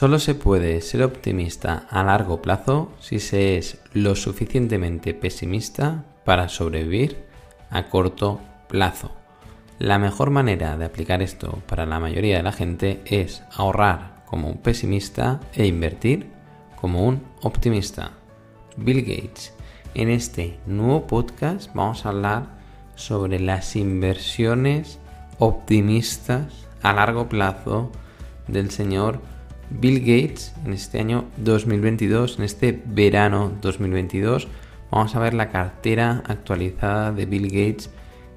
Solo se puede ser optimista a largo plazo si se es lo suficientemente pesimista para sobrevivir a corto plazo. La mejor manera de aplicar esto para la mayoría de la gente es ahorrar como un pesimista e invertir como un optimista. Bill Gates. En este nuevo podcast vamos a hablar sobre las inversiones optimistas a largo plazo del señor Bill Gates en este año 2022, en este verano 2022. Vamos a ver la cartera actualizada de Bill Gates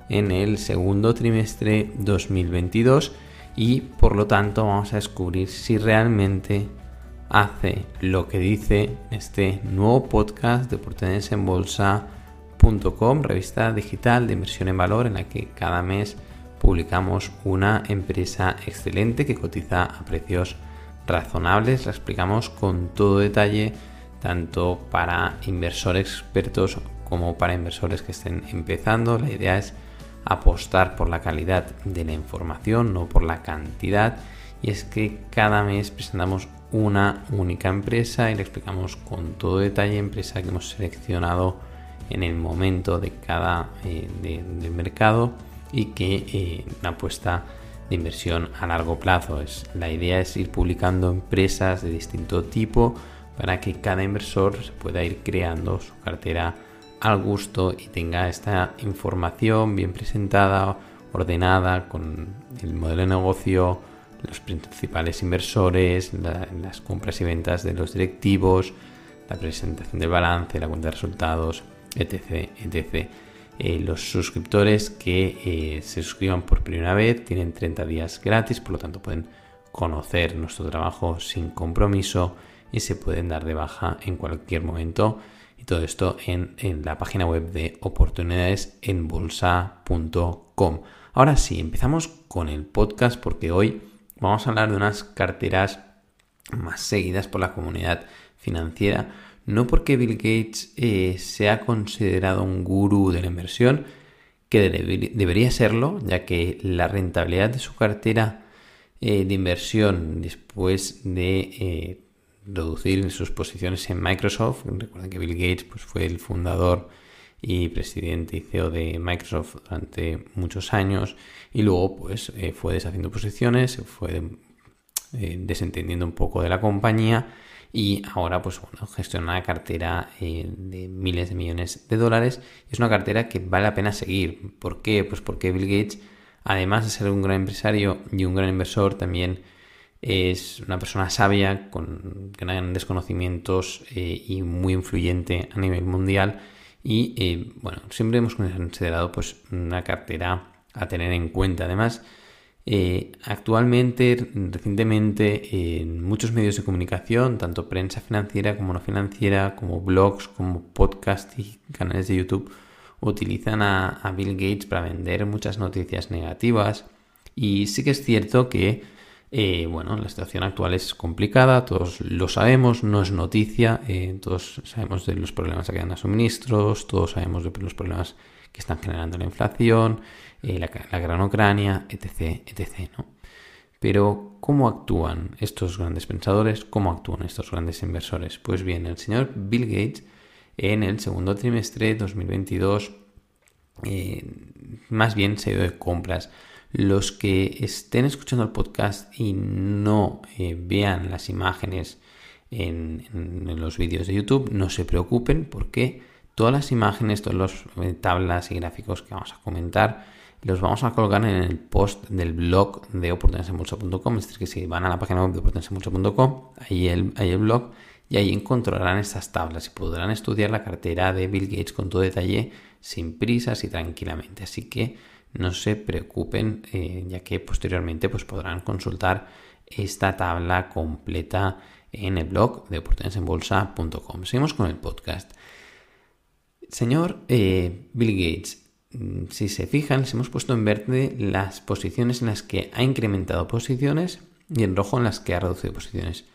en el segundo trimestre 2022 y por lo tanto vamos a descubrir si realmente hace lo que dice este nuevo podcast de oportunidades en bolsa revista digital de inversión en valor en la que cada mes publicamos una empresa excelente que cotiza a precios razonables. La explicamos con todo detalle, tanto para inversores expertos como para inversores que estén empezando. La idea es apostar por la calidad de la información, no por la cantidad. Y es que cada mes presentamos una única empresa y le explicamos con todo detalle empresa que hemos seleccionado en el momento de cada eh, mercado y que eh, una apuesta de inversión a largo plazo. Es, la idea es ir publicando empresas de distinto tipo para que cada inversor pueda ir creando su cartera al gusto y tenga esta información bien presentada, ordenada, con el modelo de negocio, los principales inversores, las compras y ventas de los directivos, la presentación del balance, la cuenta de resultados, etc. etc. Eh, los suscriptores que eh, se suscriban por primera vez tienen 30 días gratis, por lo tanto pueden conocer nuestro trabajo sin compromiso y se pueden dar de baja en cualquier momento. Y todo esto en, en la página web de oportunidades en bolsa.com. Ahora sí, empezamos con el podcast porque hoy vamos a hablar de unas carteras más seguidas por la comunidad financiera no porque Bill Gates eh, sea considerado un gurú de la inversión, que debería serlo, ya que la rentabilidad de su cartera eh, de inversión después de eh, reducir sus posiciones en Microsoft, recuerden que Bill Gates pues, fue el fundador y presidente y CEO de Microsoft durante muchos años y luego pues fue deshaciendo posiciones, fue desentendiendo un poco de la compañía y ahora pues bueno, gestiona una cartera eh, de miles de millones de dólares. Es una cartera que vale la pena seguir. ¿Por qué? Pues porque Bill Gates, además de ser un gran empresario y un gran inversor, también es una persona sabia, con grandes conocimientos eh, y muy influyente a nivel mundial. Y eh, bueno, siempre hemos considerado pues una cartera a tener en cuenta. Además, eh, actualmente, recientemente, en muchos medios de comunicación, tanto prensa financiera como no financiera, como blogs, como podcast y canales de YouTube, utilizan a, Bill Gates para vender muchas noticias negativas. Y sí que es cierto que, eh, bueno, la situación actual es complicada, todos lo sabemos, no es noticia, eh, todos sabemos de los problemas que hay en suministros, todos sabemos de los problemas que están generando la inflación, eh, la, gran Ucrania, etc., etc., ¿no? Pero, ¿cómo actúan estos grandes pensadores? ¿Cómo actúan estos grandes inversores? Pues bien, el señor Bill Gates en el segundo trimestre de 2022 eh, más bien se ido de compras. Los que estén escuchando el podcast y no eh, vean las imágenes en, en, los vídeos de YouTube, no se preocupen porque todas las imágenes, todas las tablas y gráficos que vamos a comentar los vamos a colgar en el post del blog de oportunidadesenbolsa.com. Es decir, que si van a la página web de oportunidadesenbolsa.com, ahí el, el blog, y ahí encontrarán estas tablas y podrán estudiar la cartera de Bill Gates con todo detalle, sin prisas y tranquilamente. Así que no se preocupen, eh, ya que posteriormente pues, podrán consultar esta tabla completa en el blog de oportunidadesenbolsa.com. Seguimos con el podcast. Señor eh, Bill Gates, Mm, si se fijan, les hemos puesto en verde las posiciones en las que ha incrementado posiciones y en rojo en las que ha reducido posiciones.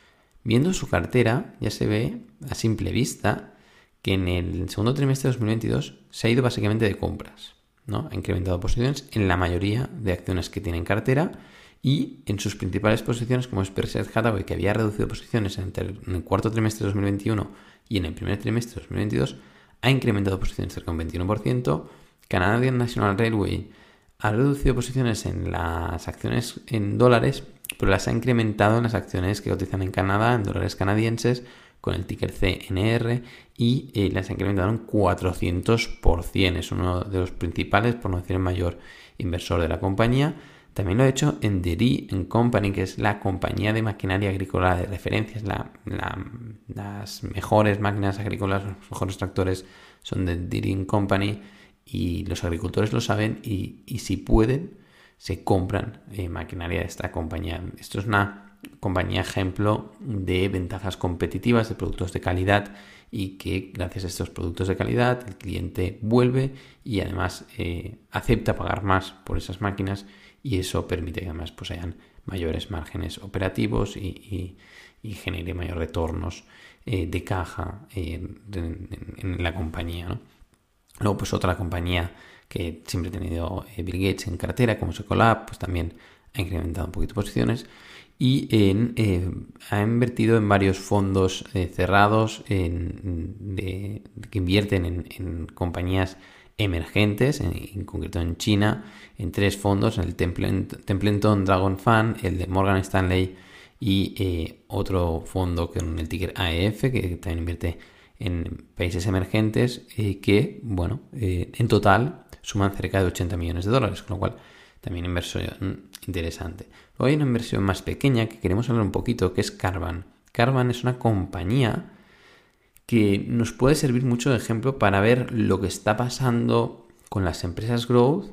Viendo su cartera, ya se ve a simple vista que en el segundo trimestre de 2022 se ha ido básicamente de compras. ¿no? Ha incrementado posiciones en la mayoría de acciones que tiene en cartera y en sus principales posiciones, como es Berkshire Hathaway, que había reducido posiciones en el cuarto trimestre de 2021 y en el primer trimestre de 2022, ha incrementado posiciones cerca de un 21%. Canadian National Railway ha reducido posiciones en las acciones en dólares, pero las ha incrementado en las acciones que cotizan en Canadá, en dólares canadienses, con el ticker CNR, y eh, las ha incrementado en 400%. Es uno de los principales, por no decir el mayor inversor de la compañía. También lo ha hecho en Deri Company, que es la compañía de maquinaria agrícola de referencia. las mejores máquinas agrícolas, los mejores tractores son de Deri Company y los agricultores lo saben y, si pueden, se compran eh, maquinaria de esta compañía. Esto es una compañía ejemplo de ventajas competitivas, de productos de calidad y que gracias a estos productos de calidad el cliente vuelve y además eh, acepta pagar más por esas máquinas y eso permite que además pues hayan mayores márgenes operativos y, genere mayores retornos eh, de caja en, la compañía. Luego pues otra compañía que siempre ha tenido eh, Bill Gates en cartera como Secolab pues también ha incrementado un poquito posiciones y eh, ha invertido en varios fondos cerrados que invierten en compañías emergentes, en, concreto en China, en tres fondos, en el Templeton Dragon Fund, el de Morgan Stanley y eh, otro fondo con el ticker AEF, que también invierte en países emergentes, eh, que, bueno, eh, en total suman cerca de 80 millones de dólares, con lo cual también inversión interesante. Luego hay una inversión más pequeña que queremos hablar un poquito, que es Carvan. Carvan es una compañía que nos puede servir mucho de ejemplo para ver lo que está pasando con las empresas growth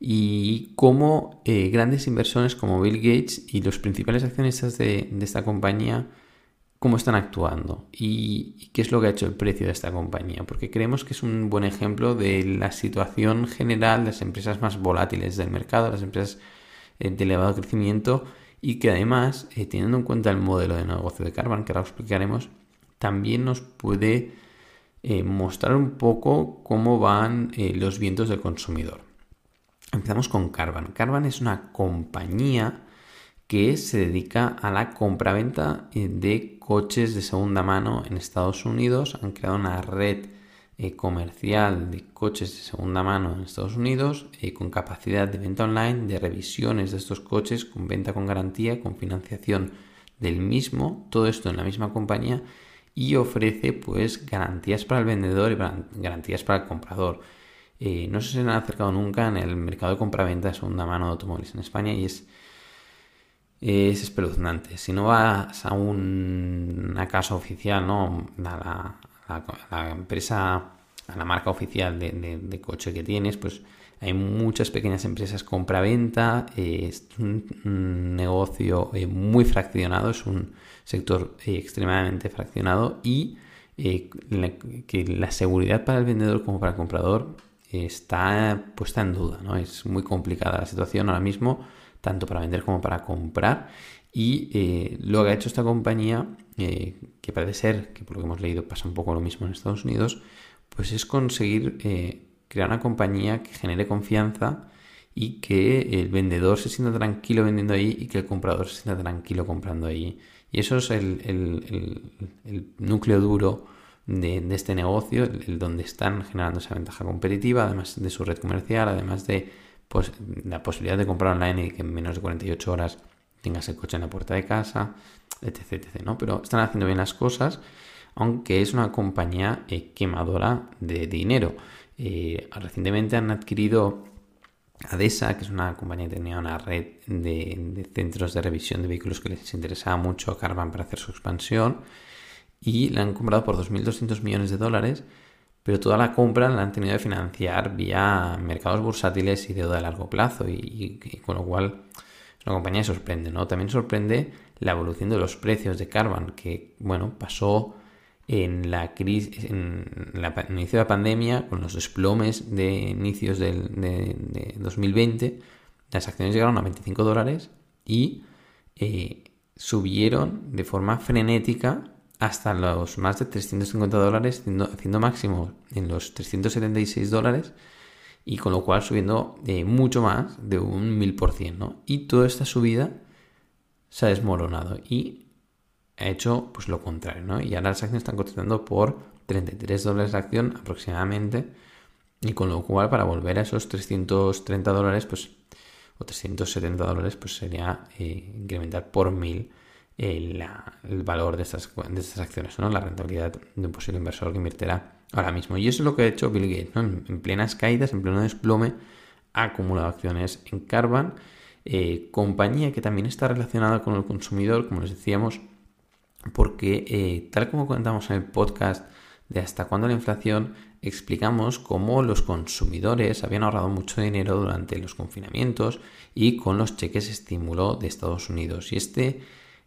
y cómo eh, grandes inversores como Bill Gates y los principales accionistas de, esta compañía, cómo están actuando y, qué es lo que ha hecho el precio de esta compañía, porque creemos que es un buen ejemplo de la situación general de las empresas más volátiles del mercado, las empresas eh, de elevado crecimiento y que además, eh, teniendo en cuenta el modelo de negocio de Carbon, que ahora explicaremos, también nos puede eh, mostrar un poco cómo van eh, los vientos del consumidor. Empezamos con Carvan. Carvan es una compañía que se dedica a la compraventa eh, de coches de segunda mano en Estados Unidos. Han creado una red comercial de coches de segunda mano en Estados Unidos con capacidad de venta online, de revisiones de estos coches, con venta con garantía, con financiación del mismo. Todo esto en la misma compañía y ofrece pues garantías para el vendedor y garantías para el comprador. Eh, no se han acercado nunca en el mercado de compraventa de segunda mano de automóviles en España y es, es espeluznante. Si no vas a una casa oficial, ¿no? A la, empresa, a la marca oficial de, coche que tienes, pues hay muchas pequeñas empresas compra-venta, eh, es un, negocio eh, muy fraccionado, es un sector eh, extremadamente fraccionado y que la seguridad para el vendedor como para el comprador está puesta en duda. ¿no? Es muy complicada la situación ahora mismo, tanto para vender como para comprar. Y lo que ha hecho esta compañía, que parece ser, que por lo que hemos leído pasa un poco lo mismo en Estados Unidos, pues es conseguir crear una compañía que genere confianza y que el vendedor se sienta tranquilo vendiendo ahí y que el comprador se sienta tranquilo comprando ahí. Y eso es el, núcleo duro de, este negocio, el, donde están generando esa ventaja competitiva, además de su red comercial, además de pues, la posibilidad de comprar online y que en menos de 48 horas tengas el coche en la puerta de casa, etc. etc ¿no? Pero están haciendo bien las cosas, aunque es una compañía eh, quemadora de dinero. Eh, recientemente han adquirido ADESA, que es una compañía que tenía una red de, centros de revisión de vehículos que les interesaba mucho a Carvan para hacer su expansión y la han comprado por 2.200 millones de dólares, pero toda la compra la han tenido que financiar vía mercados bursátiles y deuda a largo plazo y, con lo cual es una compañía que sorprende, ¿no? También sorprende la evolución de los precios de Carvan, que, bueno, pasó en la crisis, en, el inicio de la pandemia, con los desplomes de inicios del, de, 2020, las acciones llegaron a 25 dólares y eh, subieron de forma frenética hasta los más de 350 dólares, haciendo, máximo en los 376 dólares y con lo cual subiendo eh, mucho más de un 1000%, ¿no? Y toda esta subida se ha desmoronado y ha hecho pues lo contrario, ¿no? Y ahora las acciones están cotizando por 33 dólares la acción aproximadamente y con lo cual para volver a esos 330 dólares pues o 370 dólares pues sería eh, incrementar por 1000 el, valor de estas, de estas acciones, ¿no? La rentabilidad de un posible inversor que invertirá ahora mismo. Y eso es lo que ha hecho Bill Gates, En, plenas caídas, en pleno desplome, ha acumulado acciones en Carvan, eh, compañía que también está relacionada con el consumidor, como les decíamos, porque eh, tal como comentamos en el podcast de hasta cuándo la inflación, explicamos cómo los consumidores habían ahorrado mucho dinero durante los confinamientos y con los cheques estímulo de Estados Unidos. Y este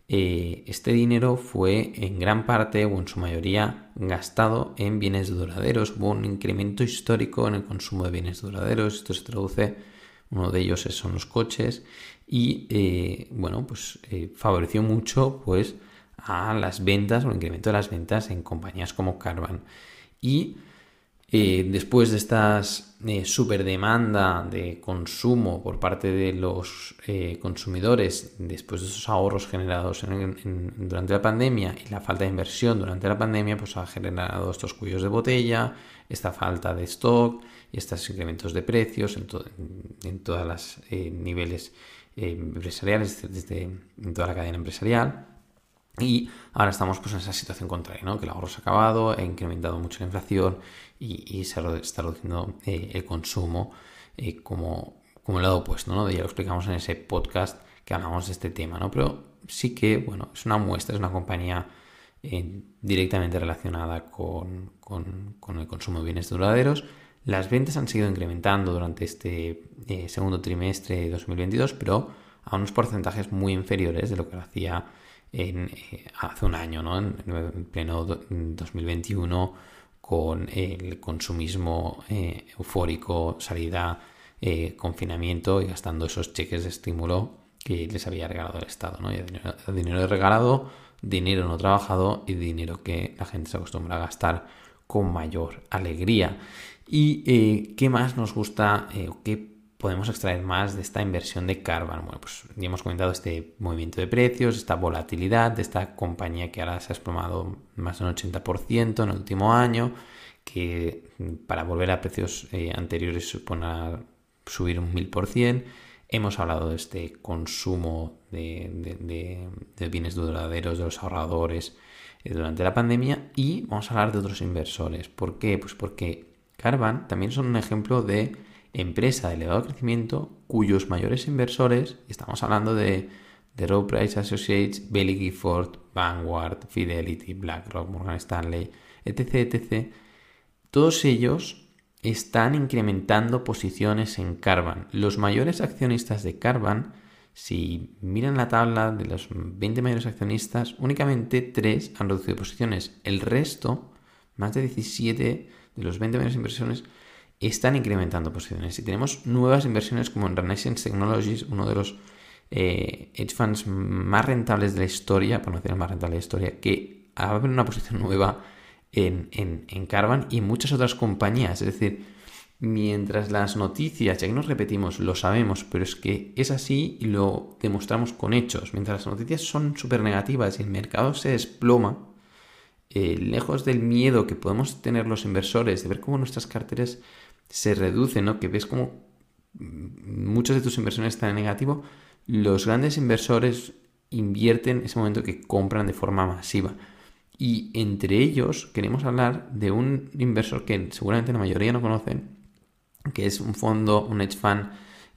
eh, este dinero fue en gran parte o en su mayoría gastado en bienes duraderos. Hubo un incremento histórico en el consumo de bienes duraderos. Esto se traduce, uno de ellos son los coches y eh, bueno, pues favoreció mucho pues a las ventas o el incremento de las ventas en compañías como Carvan. Y eh, después de estas eh, super demanda de consumo por parte de los eh, consumidores, después de esos ahorros generados durante la pandemia y la falta de inversión durante la pandemia, pues ha generado estos cuellos de botella, esta falta de stock y estos incrementos de precios en, en todos los niveles empresariales, desde en toda la cadena empresarial. Y ahora estamos pues, en esa situación contraria, ¿no? que el ahorro se ha acabado, ha incrementado mucho la inflación y, se está reduciendo eh, el consumo eh, como, como el lado opuesto. ¿no? Ya lo explicamos en ese podcast que hablamos de este tema. ¿no? Pero sí que bueno, es una muestra, es una compañía eh, directamente relacionada con, con, el consumo de bienes duraderos. Las ventas han seguido incrementando durante este segundo trimestre de 2022, pero a unos porcentajes muy inferiores de lo que lo hacía eh, hace un año, ¿no? en, pleno 2021, con el consumismo eh, eufórico, salida, eh, confinamiento y gastando esos cheques de estímulo que les había regalado el Estado. ¿no? dinero, dinero regalado, dinero no trabajado y dinero que la gente se acostumbra a gastar con mayor alegría. ¿Y qué más nos gusta qué podemos extraer más de esta inversión de Carvan? Bueno, pues ya hemos comentado este movimiento de precios, esta volatilidad de esta compañía que ahora se ha desplomado más de un 80% en el último año, que para volver a precios eh, anteriores supone subir un 1000%. Hemos hablado de este consumo de, bienes duraderos de los ahorradores eh, durante la pandemia y vamos a hablar de otros inversores. ¿Por qué? Pues porque Carvan también son un ejemplo de empresa de elevado crecimiento cuyos mayores inversores, estamos hablando de, de Row Price Associates, Bailey Gifford, Vanguard, Fidelity, BlackRock, Morgan Stanley, etc., etc., todos ellos están incrementando posiciones en Carvan. Los mayores accionistas de Carvan, si miran la tabla de los 20 mayores accionistas, únicamente 3 han reducido posiciones. El resto, más de 17 de los 20 mayores inversiones, están incrementando posiciones. Y tenemos nuevas inversiones como en Renaissance Technologies, uno de los eh, hedge funds más rentables de la historia, por no decir el más rentable de la historia, que abre una posición nueva en, en, en Carvan y muchas otras compañías. Es decir, mientras las noticias, ya que nos repetimos, lo sabemos, pero es que es así y lo demostramos con hechos. Mientras las noticias son súper negativas y el mercado se desploma, eh, lejos del miedo que podemos tener los inversores de ver cómo nuestras carteras se reduce, ¿no? Que ves como muchos de tus inversiones están en negativo, los grandes inversores invierten en ese momento que compran de forma masiva. Y entre ellos queremos hablar de un inversor que seguramente la mayoría no conocen, que es un fondo, un hedge fund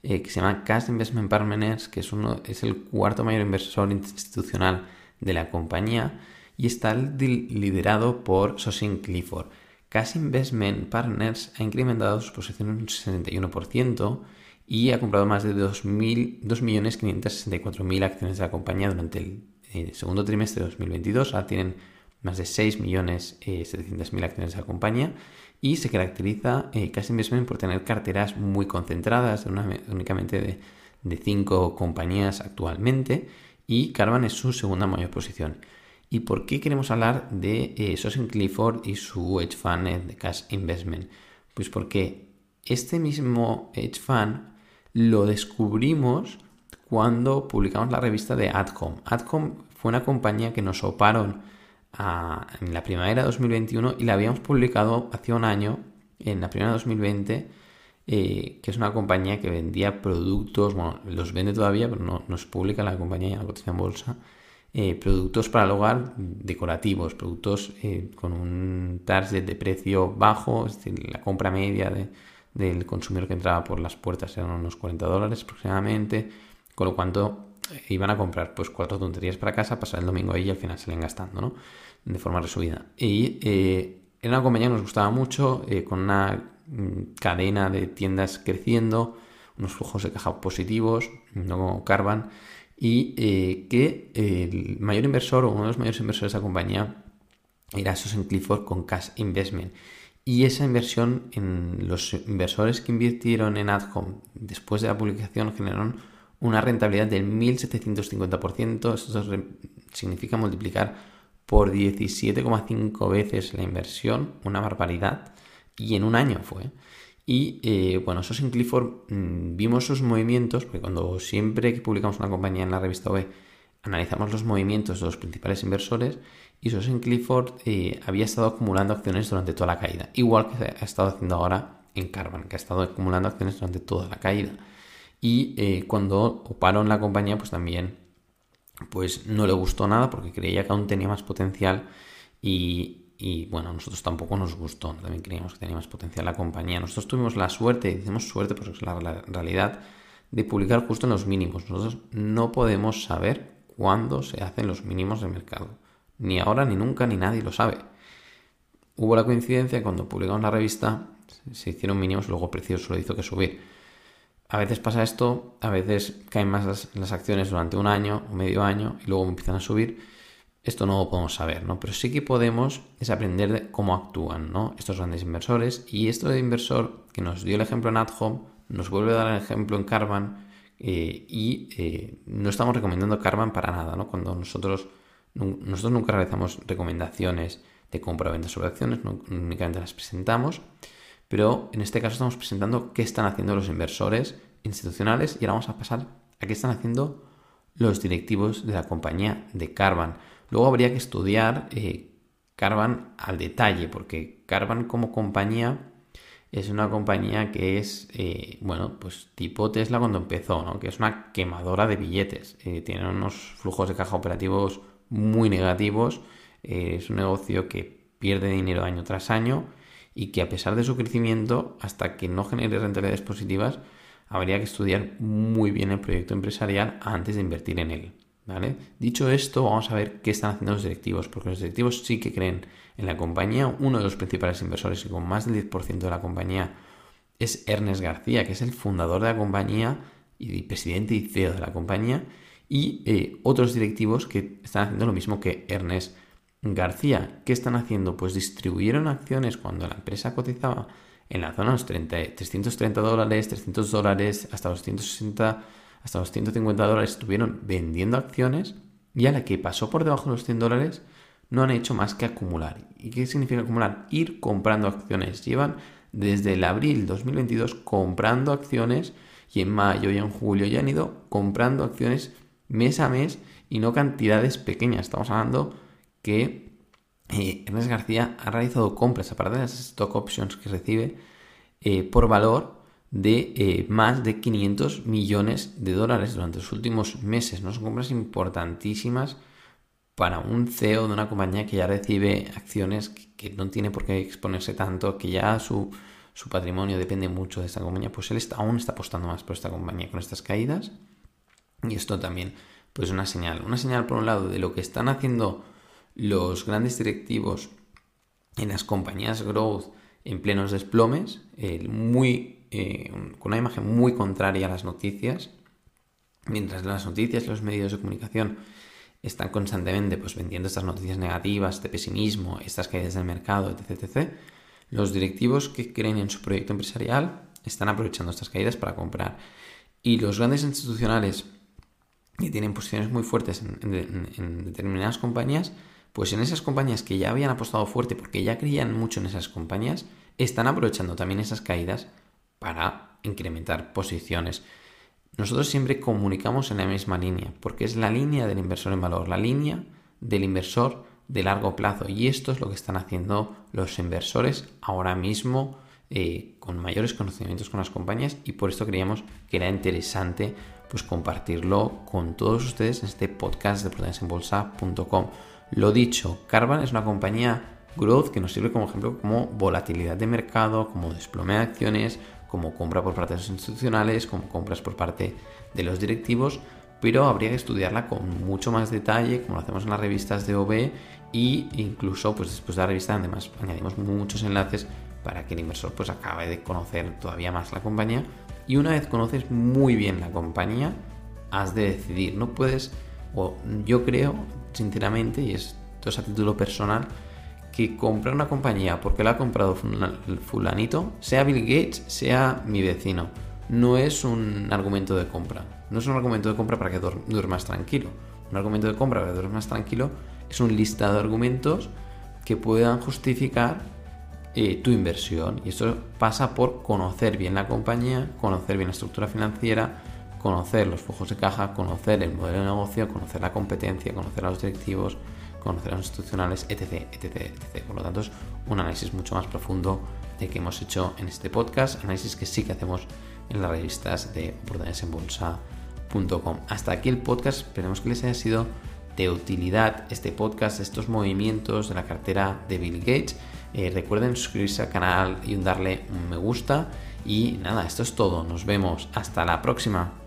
eh, que se llama Cash Investment Partners, que es, uno, es el cuarto mayor inversor institucional de la compañía y está liderado por Sosin Clifford. Cash Investment Partners ha incrementado sus posiciones un 61% y ha comprado más de 2.564.000 acciones de la compañía durante el eh, segundo trimestre de 2022. Ahora tienen más de 6.700.000 acciones de la compañía y se caracteriza eh, Cash Investment por tener carteras muy concentradas, únicamente de 5 compañías actualmente y Carvan es su segunda mayor posición. ¿Y por qué queremos hablar de eh, Clifford y su hedge fund de Cash Investment? Pues porque Este mismo hedge fund lo descubrimos cuando publicamos la revista de Adcom. Adcom fue una compañía que nos oparon en la primavera de 2021 y la habíamos publicado hace un año, en la primavera de 2020, eh, que es una compañía que vendía productos, bueno, los vende todavía, pero no, nos publica la compañía, la cotiza en bolsa, eh, productos para el hogar decorativos, productos eh, con un target de precio bajo, es decir, la compra media del consumidor que entraba por las puertas eran unos 40 dólares aproximadamente, con lo cuanto iban a comprar pues cuatro tonterías para casa, pasar el domingo ahí y al final iban gastando, ¿no? De forma resumida. Y era una compañía que nos gustaba mucho, con una mm, cadena de tiendas creciendo, unos flujos de caja positivos, no Carvan, y eh, que el mayor inversor o uno de los mayores inversores de la compañía era Sosen Clifford con Cash Investment. Y esa inversión en los inversores que invirtieron en Adhome después de la publicación generaron una rentabilidad del 1750%. Esto significa multiplicar por 17,5 veces la inversión, una barbaridad. Y en un año fue. Y eh, bueno, Sosin Clifford mm, vimos sus movimientos, porque cuando siempre que publicamos una compañía en la revista OE, analizamos los movimientos de los principales inversores y Sosin Clifford eh, había estado acumulando acciones durante toda la caída, igual que ha estado haciendo ahora en Carbon, que ha estado acumulando acciones durante toda la caída. Y eh, cuando oparon la compañía, pues también pues no le gustó nada porque creía que aún tenía más potencial y, y bueno, a nosotros tampoco nos gustó, también creíamos que tenía más potencial la compañía. Nosotros tuvimos la suerte, y decimos suerte porque es la realidad, de publicar justo en los mínimos. Nosotros no podemos saber cuándo se hacen los mínimos del mercado. Ni ahora, ni nunca, ni nadie lo sabe. Hubo la coincidencia cuando publicamos la revista, se hicieron mínimos, luego el precio solo hizo que subir. A veces pasa esto, a veces caen más las, las acciones durante un año o medio año y luego empiezan a subir esto no lo podemos saber, ¿no? Pero sí que podemos es aprender de cómo actúan, ¿no? Estos grandes inversores. Y esto de inversor que nos dio el ejemplo en AdHome, nos vuelve a dar el ejemplo en Carvan eh, y eh, no estamos recomendando Carvan para nada, ¿no? Cuando nosotros, nosotros nunca realizamos recomendaciones de compra o venta sobre acciones, únicamente las presentamos, pero en este caso estamos presentando qué están haciendo los inversores institucionales y ahora vamos a pasar a qué están haciendo los directivos de la compañía de Carvan. Luego habría que estudiar eh, Carvan al detalle, porque Carvan como compañía es una compañía que es, eh, bueno, pues tipo Tesla cuando empezó, ¿no? Que es una quemadora de billetes. Eh, tiene unos flujos de caja operativos muy negativos. es un negocio que pierde dinero año tras año y que a pesar de su crecimiento, hasta que no genere rentabilidades positivas, habría que estudiar muy bien el proyecto empresarial antes de invertir en él. Dicho esto, vamos a ver qué están haciendo los directivos, porque los directivos sí que creen en la compañía. Uno de los principales inversores y con más del 10% de la compañía es Ernest García, que es el fundador de la compañía y presidente y CEO de la compañía, y eh, otros directivos que están haciendo lo mismo que Ernest García. ¿Qué están haciendo? Pues distribuyeron acciones cuando la empresa cotizaba en la zona de los 330 dólares, 300 dólares, hasta los 160 hasta los 150 dólares estuvieron vendiendo acciones y a la que pasó por debajo de los 100 dólares no han hecho más que acumular. ¿Y qué significa acumular? Ir comprando acciones. Llevan desde el abril 2022 comprando acciones y en mayo y en julio ya han ido comprando acciones mes a mes y no cantidades pequeñas. Estamos hablando que eh, Ernest García ha realizado compras, aparte de las stock options que recibe, eh, por valor de eh, más de 500 millones de dólares durante los últimos meses. ¿no? Son compras importantísimas para un CEO de una compañía que ya recibe acciones que, no tiene por qué exponerse tanto, que ya su, patrimonio depende mucho de esta compañía, pues él está, aún está apostando más por esta compañía con estas caídas. Y esto también, pues una señal. Una señal, por un lado, de lo que están haciendo los grandes directivos en las compañías growth en plenos desplomes, muy eh, con una imagen muy contraria a las noticias, mientras las noticias y los medios de comunicación están constantemente pues, vendiendo estas noticias negativas, de pesimismo, estas caídas del mercado, etc, los directivos que creen en su proyecto empresarial están aprovechando estas caídas para comprar. Y los grandes institucionales que tienen posiciones muy fuertes en determinadas compañías, pues en esas compañías que ya habían apostado fuerte porque ya creían mucho en esas compañías, están aprovechando también esas caídas para incrementar posiciones. Nosotros siempre comunicamos en la misma línea, porque es la línea del inversor en valor, la línea del inversor de largo plazo. Y esto es lo que están haciendo los inversores ahora mismo eh, con mayores conocimientos con las compañías y por esto creíamos que era interesante pues compartirlo con todos ustedes en este podcast de proteínasenbolsa.com. Lo dicho, Carvan es una compañía growth que nos sirve como ejemplo como volatilidad de mercado, como desplome de acciones, como compra por parte de los institucionales, como compras por parte de los directivos, pero habría que estudiarla con mucho más detalle, como lo hacemos en las revistas de OB, y incluso pues después de la revista además añadimos muchos enlaces para que el inversor pues acabe de conocer todavía más la compañía. Y una vez conoces muy bien la compañía, has de decidir. No puedes, o yo creo, sinceramente, y esto es a título personal, que comprar una compañía porque la ha comprado fulanito, sea Bill Gates, sea mi vecino, no es un argumento de compra. No es un argumento de compra para que duermas tranquilo. Un argumento de compra para que duermas tranquilo es un listado de argumentos que puedan justificar eh, tu inversión. Y esto pasa por conocer bien la compañía, conocer bien la estructura financiera, conocer los flujos de caja, conocer el modelo de negocio, conocer la competencia, conocer a los directivos, conocer a los institucionales, etc, etc, etc. Por lo tanto, es un análisis mucho más profundo de que hemos hecho en este podcast, análisis que sí que hacemos en las revistas de oportunidadesenbolsa.com. Hasta aquí el podcast, esperemos que les haya sido de utilidad este podcast, estos movimientos de la cartera de Bill Gates. Eh, recuerden suscribirse al canal y darle un me gusta. Y nada, esto es todo. Nos vemos. Hasta la próxima.